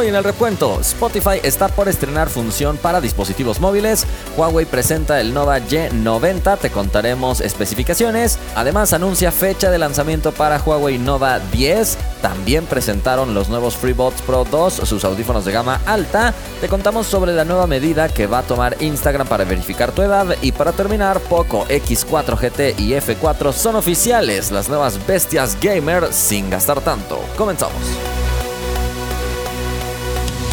Hoy en el recuento, Spotify está por estrenar función para dispositivos móviles, Huawei presenta el Nova Y90, te contaremos especificaciones, además anuncia fecha de lanzamiento para Huawei Nova 10, también presentaron los nuevos FreeBuds Pro 2, sus audífonos de gama alta, te contamos sobre la nueva medida que va a tomar Instagram para verificar tu edad y para terminar, Poco X4 GT y F4 son oficiales, las nuevas bestias gamer sin gastar tanto. Comenzamos.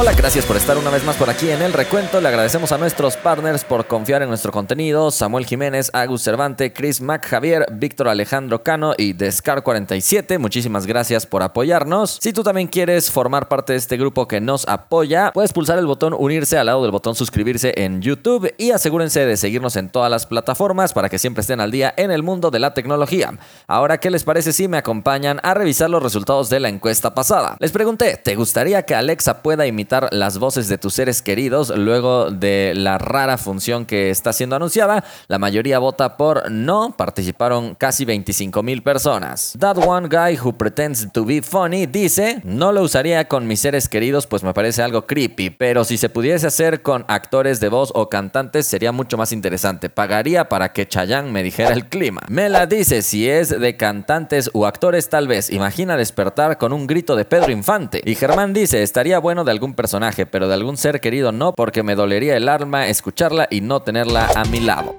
Hola, gracias por estar una vez más por aquí en el recuento. Le agradecemos a nuestros partners por confiar en nuestro contenido. Samuel Jiménez, Agus Cervante, Chris Mac Javier, Víctor Alejandro Cano y Descar47. Muchísimas gracias por apoyarnos. Si tú también quieres formar parte de este grupo que nos apoya, puedes pulsar el botón unirse al lado del botón suscribirse en YouTube y asegúrense de seguirnos en todas las plataformas para que siempre estén al día en el mundo de la tecnología. Ahora, ¿qué les parece si me acompañan a revisar los resultados de la encuesta pasada? Les pregunté, ¿te gustaría que Alexa pueda imitar las voces de tus seres queridos luego de la rara función que está siendo anunciada. La mayoría vota por no, participaron casi 25 mil personas. That one guy who pretends to be funny dice, no lo usaría con mis seres queridos pues me parece algo creepy, pero si se pudiese hacer con actores de voz o cantantes sería mucho más interesante. Pagaría para que Chayanne me dijera el clima. Mela dice, si es de cantantes o actores tal vez, imagina despertar con un grito de Pedro Infante. Y Germán dice, estaría bueno de algún personaje, pero de algún ser querido no, porque me dolería el alma escucharla y no tenerla a mi lado.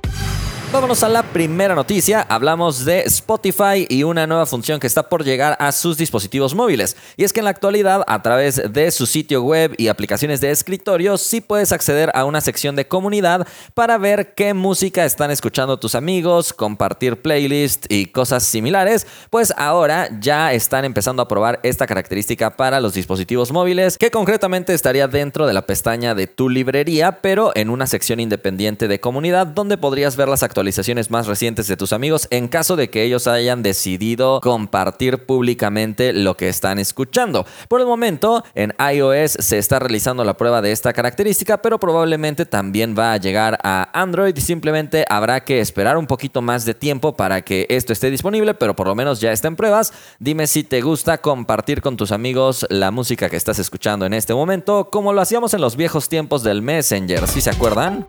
Vámonos a la primera noticia. Hablamos de Spotify y una nueva función que está por llegar a sus dispositivos móviles. Y es que en la actualidad, a través de su sitio web y aplicaciones de escritorio, sí puedes acceder a una sección de comunidad para ver qué música están escuchando tus amigos, compartir playlists y cosas similares. Pues ahora ya están empezando a probar esta característica para los dispositivos móviles, que concretamente estaría dentro de la pestaña de tu librería, pero en una sección independiente de comunidad donde podrías ver las actualizaciones actualizaciones más recientes de tus amigos en caso de que ellos hayan decidido compartir públicamente lo que están escuchando. Por el momento, en iOS se está realizando la prueba de esta característica, pero probablemente también va a llegar a Android simplemente habrá que esperar un poquito más de tiempo para que esto esté disponible, pero por lo menos ya está en pruebas. Dime si te gusta compartir con tus amigos la música que estás escuchando en este momento, como lo hacíamos en los viejos tiempos del Messenger, ¿sí se acuerdan?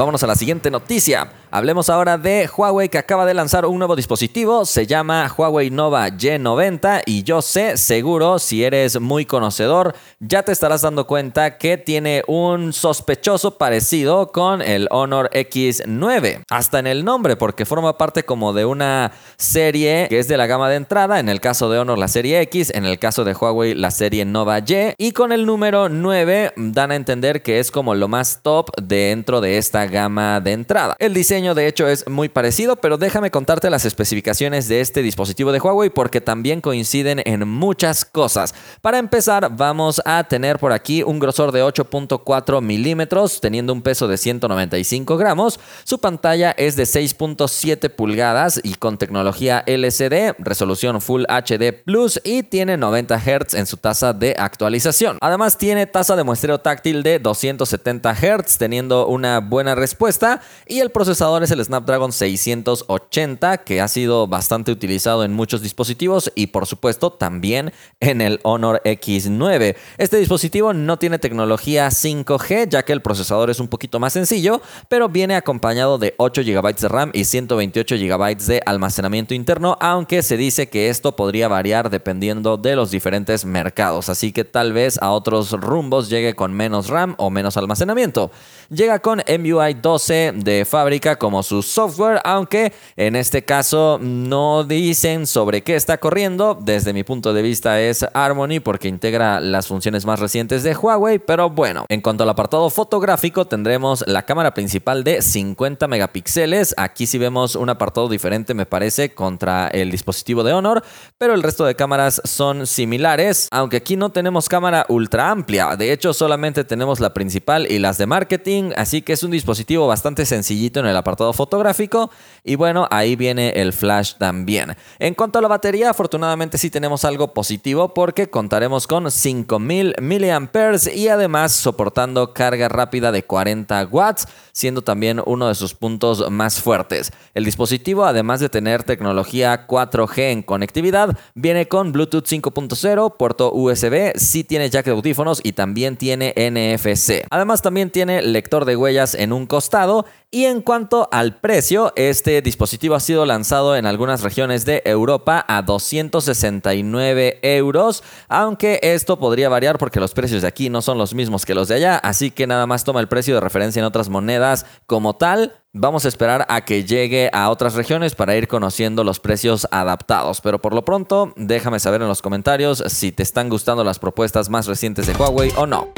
Vámonos a la siguiente noticia. Hablemos ahora de Huawei que acaba de lanzar un nuevo dispositivo, se llama Huawei Nova Y90 y yo sé, seguro, si eres muy conocedor, ya te estarás dando cuenta que tiene un sospechoso parecido con el Honor X9, hasta en el nombre, porque forma parte como de una serie que es de la gama de entrada, en el caso de Honor la serie X, en el caso de Huawei la serie Nova Y, y con el número 9 dan a entender que es como lo más top dentro de esta gama de entrada. El diseño de hecho es muy parecido, pero déjame contarte las especificaciones de este dispositivo de Huawei porque también coinciden en muchas cosas. Para empezar, vamos a tener por aquí un grosor de 8.4 milímetros, teniendo un peso de 195 gramos. Su pantalla es de 6.7 pulgadas y con tecnología LCD, resolución Full HD Plus y tiene 90 Hz en su tasa de actualización. Además, tiene tasa de muestreo táctil de 270 Hz, teniendo una buena respuesta y el procesador es el Snapdragon 680, que ha sido bastante utilizado en muchos dispositivos y por supuesto también en el Honor X9. Este dispositivo no tiene tecnología 5G, ya que el procesador es un poquito más sencillo, pero viene acompañado de 8 GB de RAM y 128 GB de almacenamiento interno, aunque se dice que esto podría variar dependiendo de los diferentes mercados, así que tal vez a otros rumbos llegue con menos RAM o menos almacenamiento. Llega con MUI 12 de fábrica como su software, aunque en este caso no dicen sobre qué está corriendo. Desde mi punto de vista es Harmony porque integra las funciones más recientes de Huawei, pero bueno, en cuanto al apartado fotográfico tendremos la cámara principal de 50 megapíxeles. Aquí sí vemos un apartado diferente me parece contra el dispositivo de Honor, pero el resto de cámaras son similares, aunque aquí no tenemos cámara ultra amplia. De hecho, solamente tenemos la principal y las de marketing, así que es un dispositivo bastante sencillito en el apartado apartado fotográfico y bueno, ahí viene el flash también. En cuanto a la batería, afortunadamente sí tenemos algo positivo porque contaremos con 5000 mAh y además soportando carga rápida de 40 watts, siendo también uno de sus puntos más fuertes. El dispositivo, además de tener tecnología 4G en conectividad, viene con Bluetooth 5.0, puerto USB, sí tiene jack de audífonos y también tiene NFC. Además también tiene lector de huellas en un costado y en cuanto al precio, este dispositivo ha sido lanzado en algunas regiones de Europa a 269 euros, aunque esto podría variar porque los precios de aquí no son los mismos que los de allá, así que nada más toma el precio de referencia en otras monedas como tal. Vamos a esperar a que llegue a otras regiones para ir conociendo los precios adaptados, pero por lo pronto déjame saber en los comentarios si te están gustando las propuestas más recientes de Huawei o no.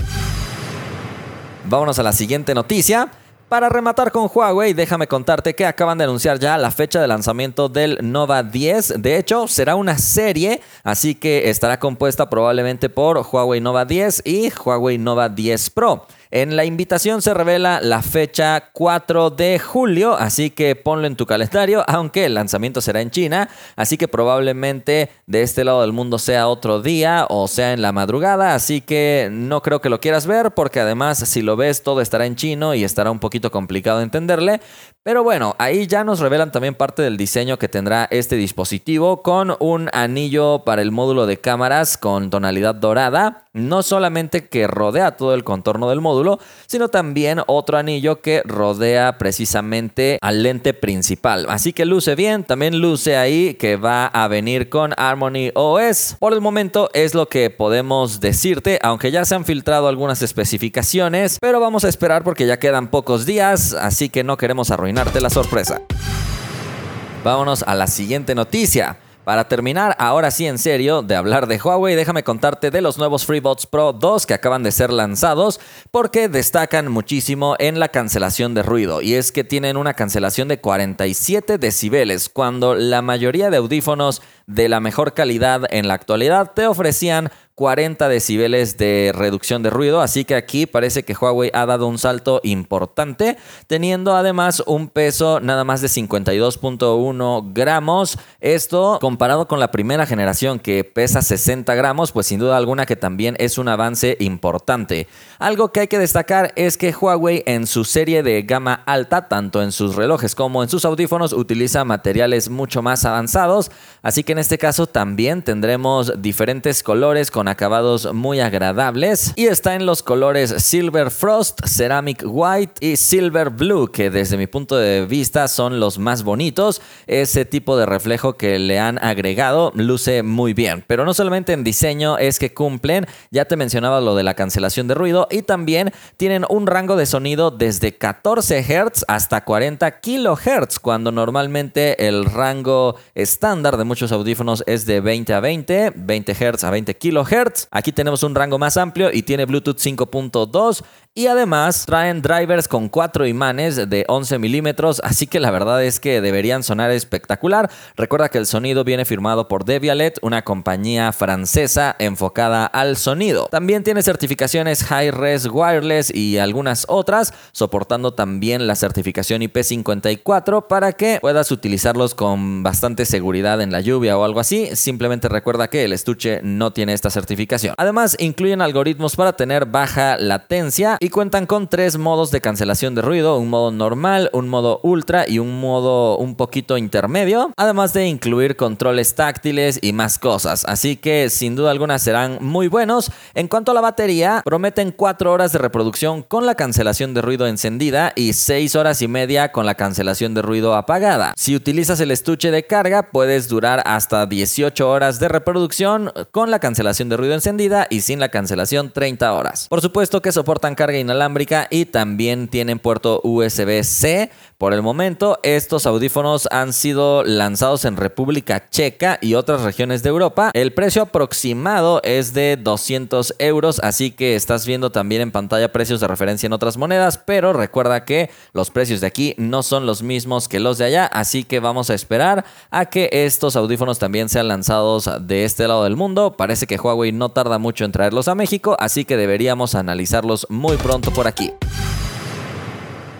Vámonos a la siguiente noticia. Para rematar con Huawei, déjame contarte que acaban de anunciar ya la fecha de lanzamiento del Nova 10. De hecho, será una serie, así que estará compuesta probablemente por Huawei Nova 10 y Huawei Nova 10 Pro. En la invitación se revela la fecha 4 de julio, así que ponlo en tu calendario, aunque el lanzamiento será en China, así que probablemente de este lado del mundo sea otro día o sea en la madrugada, así que no creo que lo quieras ver porque además si lo ves todo estará en chino y estará un poquito complicado entenderle, pero bueno, ahí ya nos revelan también parte del diseño que tendrá este dispositivo con un anillo para el módulo de cámaras con tonalidad dorada, no solamente que rodea todo el contorno del módulo, sino también otro anillo que rodea precisamente al lente principal. Así que luce bien, también luce ahí que va a venir con Harmony OS. Por el momento es lo que podemos decirte, aunque ya se han filtrado algunas especificaciones, pero vamos a esperar porque ya quedan pocos días, así que no queremos arruinarte la sorpresa. Vámonos a la siguiente noticia. Para terminar, ahora sí en serio, de hablar de Huawei, déjame contarte de los nuevos FreeBuds Pro 2 que acaban de ser lanzados porque destacan muchísimo en la cancelación de ruido. Y es que tienen una cancelación de 47 decibeles cuando la mayoría de audífonos de la mejor calidad en la actualidad te ofrecían 40 decibeles de reducción de ruido, así que aquí parece que Huawei ha dado un salto importante, teniendo además un peso nada más de 52.1 gramos. Esto comparado con la primera generación que pesa 60 gramos, pues sin duda alguna que también es un avance importante. Algo que hay que destacar es que Huawei en su serie de gama alta, tanto en sus relojes como en sus audífonos, utiliza materiales mucho más avanzados, así que en este caso también tendremos diferentes colores con acabados muy agradables. Y está en los colores Silver Frost, Ceramic White y Silver Blue, que desde mi punto de vista son los más bonitos. Ese tipo de reflejo que le han agregado luce muy bien, pero no solamente en diseño es que cumplen, ya te mencionaba lo de la cancelación de ruido y también tienen un rango de sonido desde 14 Hz hasta 40 kHz, cuando normalmente el rango estándar de muchos audífonos es de 20 a 20, 20 Hz a 20 kHz Aquí tenemos un rango más amplio y tiene Bluetooth 5.2 y además traen drivers con cuatro imanes de 11 milímetros, así que la verdad es que deberían sonar espectacular. Recuerda que el sonido viene firmado por Devialet, una compañía francesa enfocada al sonido. También tiene certificaciones High Wireless y algunas otras, soportando también la certificación IP54 para que puedas utilizarlos con bastante seguridad en la lluvia o algo así. Simplemente recuerda que el estuche no tiene esta certificación Además, incluyen algoritmos para tener baja latencia y cuentan con tres modos de cancelación de ruido, un modo normal, un modo ultra y un modo un poquito intermedio, además de incluir controles táctiles y más cosas. Así que sin duda alguna serán muy buenos. En cuanto a la batería, prometen 4 horas de reproducción con la cancelación de ruido encendida y 6 horas y media con la cancelación de ruido apagada. Si utilizas el estuche de carga, puedes durar hasta 18 horas de reproducción con la cancelación de ruido encendida y sin la cancelación 30 horas. Por supuesto que soportan carga inalámbrica y también tienen puerto USB-C. Por el momento, estos audífonos han sido lanzados en República Checa y otras regiones de Europa. El precio aproximado es de 200 euros, así que estás viendo también en pantalla precios de referencia en otras monedas, pero recuerda que los precios de aquí no son los mismos que los de allá, así que vamos a esperar a que estos audífonos también sean lanzados de este lado del mundo. Parece que Huawei no tarda mucho en traerlos a México, así que deberíamos analizarlos muy pronto por aquí.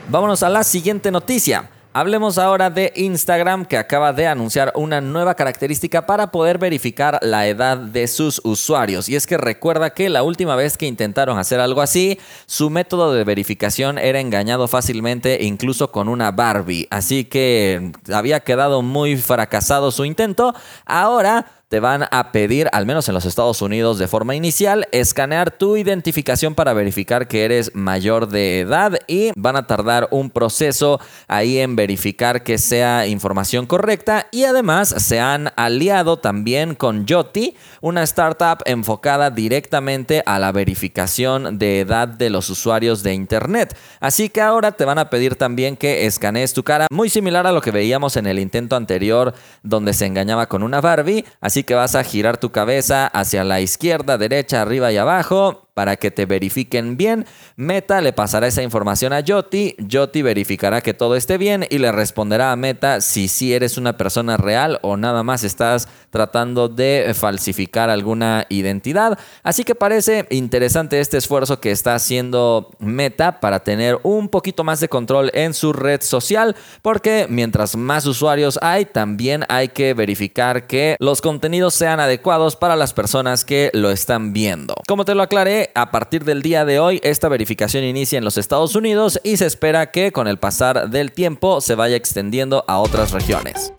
Vámonos a la siguiente noticia. Hablemos ahora de Instagram que acaba de anunciar una nueva característica para poder verificar la edad de sus usuarios. Y es que recuerda que la última vez que intentaron hacer algo así, su método de verificación era engañado fácilmente incluso con una Barbie. Así que había quedado muy fracasado su intento. Ahora te van a pedir, al menos en los Estados Unidos de forma inicial, escanear tu identificación para verificar que eres mayor de edad y van a tardar un proceso ahí en verificar que sea información correcta y además se han aliado también con Yoti, una startup enfocada directamente a la verificación de edad de los usuarios de Internet. Así que ahora te van a pedir también que escanees tu cara, muy similar a lo que veíamos en el intento anterior donde se engañaba con una Barbie. Así que vas a girar tu cabeza hacia la izquierda, derecha, arriba y abajo para que te verifiquen bien. Meta le pasará esa información a Yoti, Yoti verificará que todo esté bien y le responderá a Meta si sí eres una persona real o nada más estás tratando de falsificar alguna identidad. Así que parece interesante este esfuerzo que está haciendo Meta para tener un poquito más de control en su red social, porque mientras más usuarios hay, también hay que verificar que los contenidos sean adecuados para las personas que lo están viendo. Como te lo aclaré, a partir del día de hoy esta verificación inicia en los Estados Unidos y se espera que con el pasar del tiempo se vaya extendiendo a otras regiones.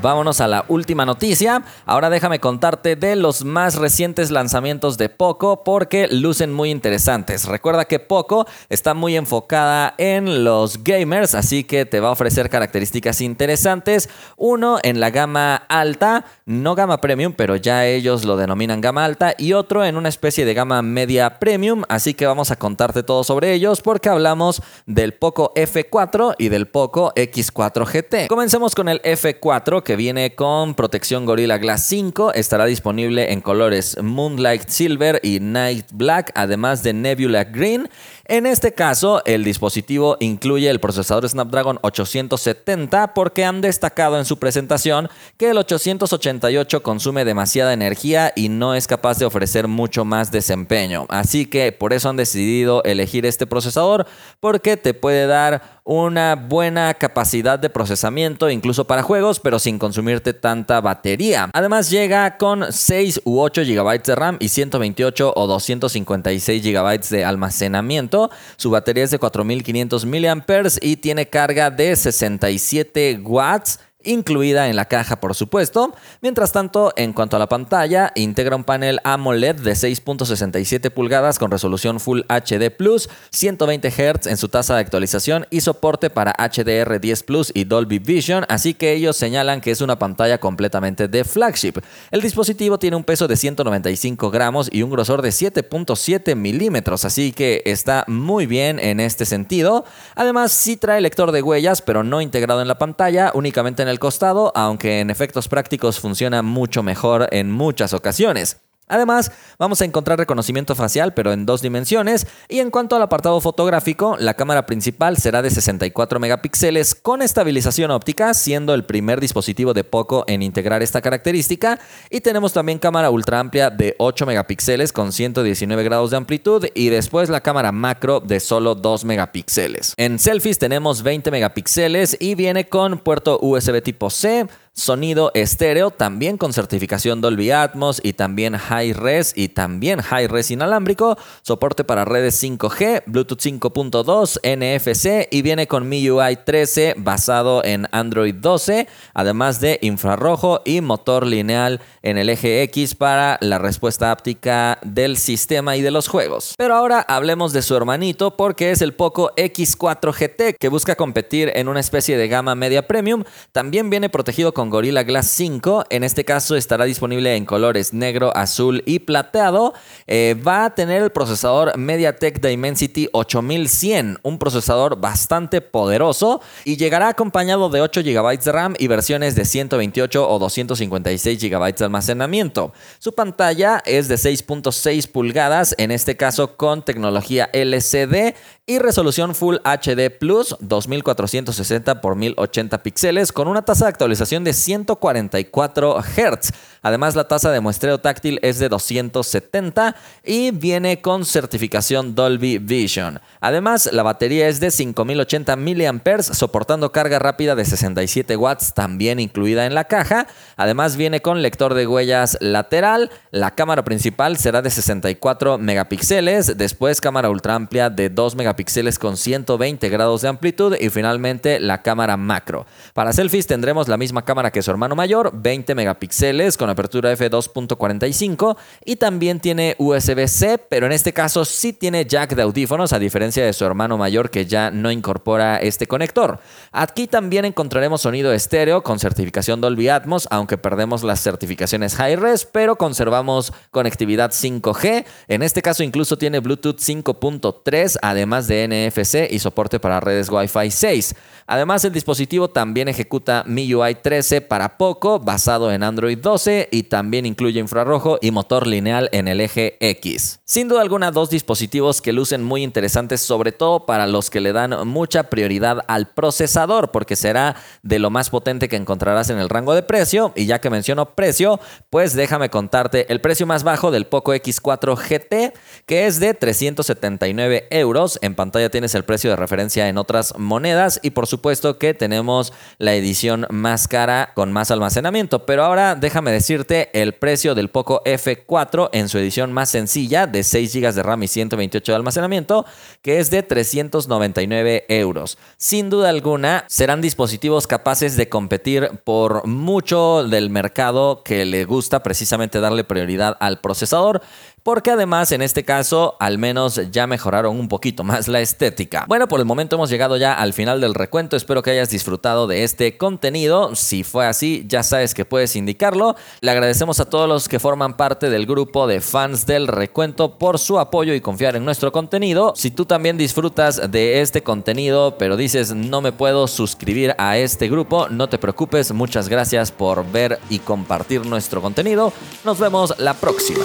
Vámonos a la última noticia. Ahora déjame contarte de los más recientes lanzamientos de Poco porque lucen muy interesantes. Recuerda que Poco está muy enfocada en los gamers, así que te va a ofrecer características interesantes. Uno en la gama alta, no gama premium, pero ya ellos lo denominan gama alta, y otro en una especie de gama media premium, así que vamos a contarte todo sobre ellos porque hablamos del Poco F4 y del Poco X4 GT. Comencemos con el F4 que viene con protección Gorilla Glass 5. Estará disponible en colores Moonlight Silver y Night Black, además de Nebula Green. En este caso, el dispositivo incluye el procesador Snapdragon 870 porque han destacado en su presentación que el 888 consume demasiada energía y no es capaz de ofrecer mucho más desempeño. Así que por eso han decidido elegir este procesador porque te puede dar una buena capacidad de procesamiento incluso para juegos, pero sin consumirte tanta batería. Además llega con 6 u 8 GB de RAM y 128 o 256 GB de almacenamiento. Su batería es de 4500 mAh y tiene carga de 67 watts incluida en la caja por supuesto. Mientras tanto, en cuanto a la pantalla, integra un panel AMOLED de 6.67 pulgadas con resolución Full HD Plus, 120 Hz en su tasa de actualización y soporte para HDR10 Plus y Dolby Vision, así que ellos señalan que es una pantalla completamente de flagship. El dispositivo tiene un peso de 195 gramos y un grosor de 7.7 milímetros, así que está muy bien en este sentido. Además, sí trae lector de huellas, pero no integrado en la pantalla, únicamente en el costado, aunque en efectos prácticos funciona mucho mejor en muchas ocasiones. Además, vamos a encontrar reconocimiento facial, pero en dos dimensiones. Y en cuanto al apartado fotográfico, la cámara principal será de 64 megapíxeles con estabilización óptica, siendo el primer dispositivo de Poco en integrar esta característica. Y tenemos también cámara ultra amplia de 8 megapíxeles con 119 grados de amplitud y después la cámara macro de solo 2 megapíxeles. En selfies tenemos 20 megapíxeles y viene con puerto USB tipo C sonido estéreo, también con certificación Dolby Atmos y también High Res y también High Res inalámbrico, soporte para redes 5G, Bluetooth 5.2, NFC y viene con MIUI 13 basado en Android 12, además de infrarrojo y motor lineal en el eje X para la respuesta áptica del sistema y de los juegos. Pero ahora hablemos de su hermanito porque es el Poco X4 GT que busca competir en una especie de gama media premium, también viene protegido con Gorilla Glass 5. En este caso estará disponible en colores negro, azul y plateado. Eh, va a tener el procesador MediaTek Dimensity 8100, un procesador bastante poderoso y llegará acompañado de 8 GB de RAM y versiones de 128 o 256 GB de almacenamiento. Su pantalla es de 6.6 pulgadas, en este caso con tecnología LCD y resolución Full HD Plus 2460 x 1080 píxeles con una tasa de actualización de 144 Hz. Además, la tasa de muestreo táctil es de 270 y viene con certificación Dolby Vision. Además, la batería es de 5080 mAh, soportando carga rápida de 67 watts, también incluida en la caja. Además, viene con lector de huellas lateral. La cámara principal será de 64 megapíxeles, después cámara ultra amplia de 2 megapíxeles con 120 grados de amplitud y finalmente la cámara macro. Para selfies tendremos la misma cámara que su hermano mayor, 20 megapíxeles con apertura f2.45 y también tiene USB-C, pero en este caso sí tiene jack de audífonos a diferencia de su hermano mayor que ya no incorpora este conector. Aquí también encontraremos sonido estéreo con certificación Dolby Atmos, aunque perdemos las certificaciones Hi-Res, pero conservamos conectividad 5G. En este caso incluso tiene Bluetooth 5.3, además de NFC y soporte para redes Wi-Fi 6. Además, el dispositivo también ejecuta MIUI 13 para poco, basado en Android 12 y también incluye infrarrojo y motor lineal en el eje X. Sin duda alguna, dos dispositivos que lucen muy interesantes, sobre todo para los que le dan mucha prioridad al procesador, porque será de lo más potente que encontrarás en el rango de precio. Y ya que menciono precio, pues déjame contarte el precio más bajo del Poco X4 GT, que es de 379 euros. En pantalla tienes el precio de referencia en otras monedas y por supuesto que tenemos la edición más cara con más almacenamiento. Pero ahora déjame el precio del Poco F4 en su edición más sencilla de 6 GB de RAM y 128 de almacenamiento, que es de 399 euros. Sin duda alguna, serán dispositivos capaces de competir por mucho del mercado que le gusta precisamente darle prioridad al procesador porque además en este caso al menos ya mejoraron un poquito más la estética. Bueno, por el momento hemos llegado ya al final del recuento, espero que hayas disfrutado de este contenido, si fue así ya sabes que puedes indicarlo. Le agradecemos a todos los que forman parte del grupo de fans del recuento por su apoyo y confiar en nuestro contenido. Si tú también disfrutas de este contenido pero dices no me puedo suscribir a este grupo, no te preocupes, muchas gracias por ver y compartir nuestro contenido. Nos vemos la próxima.